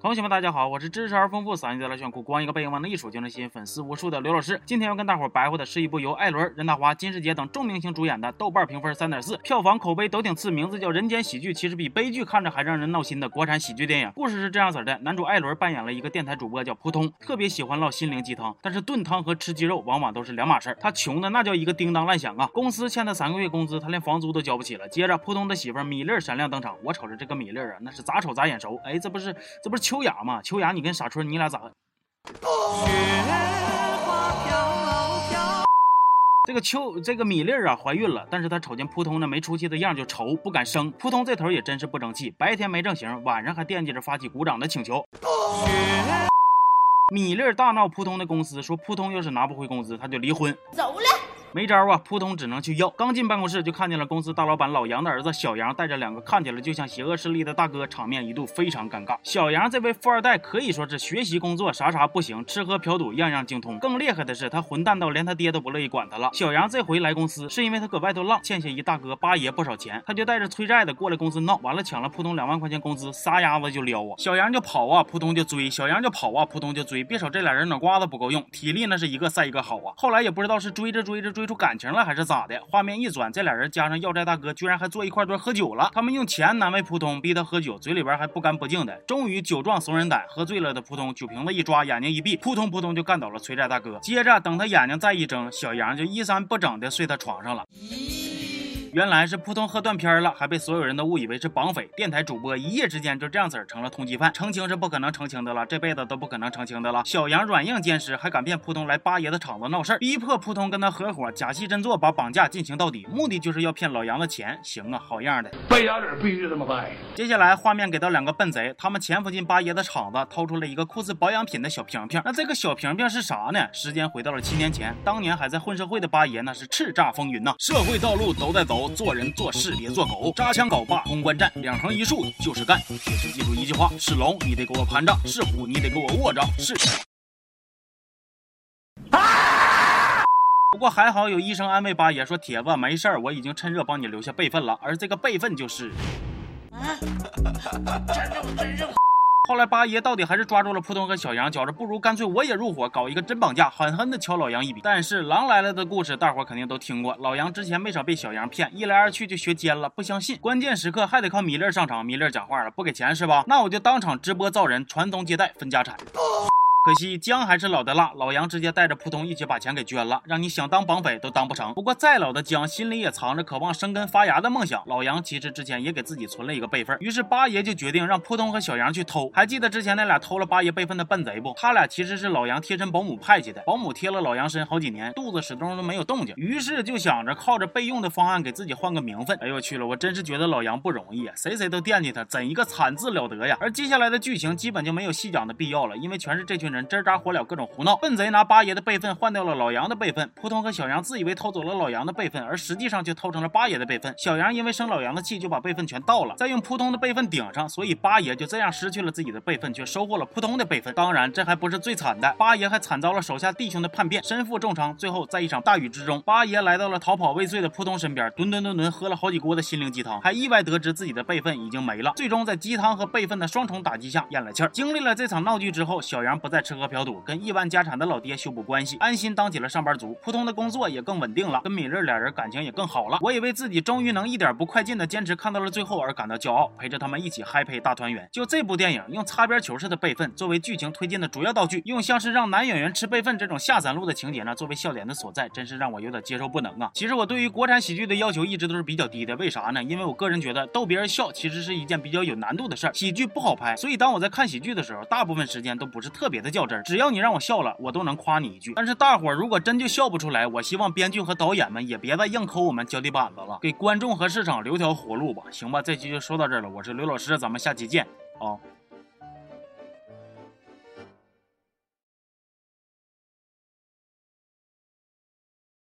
同学们，大家好，我是知识而丰富、嗓音贼拉炫酷、光一个背影往那一杵就能吸引粉丝无数的刘老师。今天要跟大伙儿白话的是一部由艾伦、任达华、金世杰等众明星主演的，豆瓣评分三点四，票房口碑都挺次，名字叫《人间喜剧》，其实比悲剧看着还让人闹心的国产喜剧电影。故事是这样子的：男主艾伦扮演了一个电台主播叫扑通，特别喜欢唠心灵鸡汤，但是炖汤和吃鸡肉往往都是两码事儿。他穷的那叫一个叮当乱响啊！公司欠他三个月工资，他连房租都交不起了。接着，扑通的媳妇米粒闪亮登场，我瞅着这个米粒啊，那是咋瞅咋眼熟。哎，这不是这不是秋雅嘛？秋雅。你跟傻春，你俩咋？这个秋这个米粒儿啊怀孕了，但是她瞅见扑通那没出息的样就愁，不敢生。扑通这头也真是不争气，白天没正形，晚上还惦记着发起鼓掌的请求。米粒儿大闹扑通的公司，说扑通要是拿不回工资，他就离婚。走了。没招啊，扑通只能去要。刚进办公室就看见了公司大老板老杨的儿子小杨带着两个看起来就像邪恶势力的大哥，场面一度非常尴尬。小杨这位富二代可以说是学习工作啥啥不行，吃喝嫖赌样样精通。更厉害的是他混蛋到连他爹都不乐意管他了。小杨这回来公司是因为他搁外头浪，欠下一大哥八爷不少钱，他就带着催债的过来公司闹，完了抢了扑通两万块钱工资，撒丫子就撩啊。小杨就跑啊，扑通就追；小杨就跑啊，扑通就追。别瞅这俩人脑瓜子不够用，体力那是一个赛一个好啊。后来也不知道是追着追着追追出感情了还是。咋的？画面一转，这俩人加上要债大哥，居然还坐一块堆喝酒了。他们用钱难为扑通，逼他喝酒，嘴里边还不干不净的。终于酒壮怂人胆，喝醉了的扑通，酒瓶子一抓，眼睛一闭，扑通扑通就干倒了催债大哥。接着等他眼睛再一睁，小杨就衣衫不整的睡他床上了。原来是扑通喝断片了，还被所有人都误以为是绑匪。电台主播一夜之间就这样子成了通缉犯，澄清是不可能澄清的了，这辈子都不可能澄清的了。小杨软硬兼施，还敢骗扑通来八爷的厂子闹事儿，逼迫扑通跟他合伙假戏真做，把绑架进行到底，目的就是要骗老杨的钱。行啊，好样的，败家子必须这么败。接下来画面给到两个笨贼，他们潜伏进八爷的厂子，掏出了一个酷似保养品的小瓶瓶。那这个小瓶瓶是啥呢？时间回到了七年前，当年还在混社会的八爷那是叱咤风云呐，社会道路都在走。做人做事别做狗，扎枪搞把公关战，两横一竖就是干。铁石记住一句话：是龙你得给我盘着，是虎你得给我卧着。是。不过还好有医生安慰八爷说：“铁子没事儿，我已经趁热帮你留下备份了。而这个备份就是…… 真正真正。”后来八爷到底还是抓住了扑通和小杨，觉着不如干脆我也入伙搞一个真绑架，狠狠的敲老杨一笔。但是狼来了的故事大伙肯定都听过，老杨之前没少被小杨骗，一来二去就学奸了，不相信，关键时刻还得靠米粒上场。米粒讲话了，不给钱是吧？那我就当场直播造人，传宗接代，分家产。可惜姜还是老的辣，老杨直接带着扑通一起把钱给捐了，让你想当绑匪都当不成。不过再老的姜心里也藏着渴望生根发芽的梦想。老杨其实之前也给自己存了一个备份，于是八爷就决定让扑通和小杨去偷。还记得之前那俩偷了八爷备份的笨贼不？他俩其实是老杨贴身保姆派去的，保姆贴了老杨身好几年，肚子始终都没有动静，于是就想着靠着备用的方案给自己换个名分。哎呦我去了，我真是觉得老杨不容易啊，谁谁都惦记他，怎一个惨字了得呀！而接下来的剧情基本就没有细讲的必要了，因为全是这群人吱喳火燎各种胡闹，笨贼拿八爷的备份换掉了老杨的备份，扑通和小杨自以为偷走了老杨的备份，而实际上却偷成了八爷的备份。小杨因为生老杨的气，就把备份全盗了，再用扑通的备份顶上，所以八爷就这样失去了自己的备份，却收获了扑通的备份。当然，这还不是最惨的，八爷还惨遭了手下弟兄的叛变，身负重伤。最后，在一场大雨之中，八爷来到了逃跑未遂的扑通身边，吨吨吨吨喝了好几锅的心灵鸡汤，还意外得知自己的备份已经没了。最终在鸡汤和备份的双重打击下咽了气儿。经历了这场闹剧之后，小杨不再吃喝嫖赌，跟亿万家产的老爹修补关系，安心当起了上班族，普通的工作也更稳定了，跟米粒俩人感情也更好了。我也为自己终于能一点不快进的坚持看到了最后而感到骄傲，陪着他们一起嗨陪大团圆。就这部电影，用擦边球式的备份作为剧情推进的主要道具，用像是让男演员吃备份这种下三路的情节呢作为笑点的所在，真是让我有点接受不能啊。其实我对于国产喜剧的要求一直都是比较低的，为啥呢？因为我个人觉得逗别人笑其实是一件比较有难度的事儿，喜剧不好拍，所以当我在看喜剧的时候，大部分时间都不是特别的较真儿，只要你让我笑了，我都。能夸你一句，但是大伙儿如果真就笑不出来，我希望编剧和导演们也别再硬抠我们脚底板子了，给观众和市场留条活路吧，行吧？这期就说到这儿了，我是刘老师，咱们下期见啊。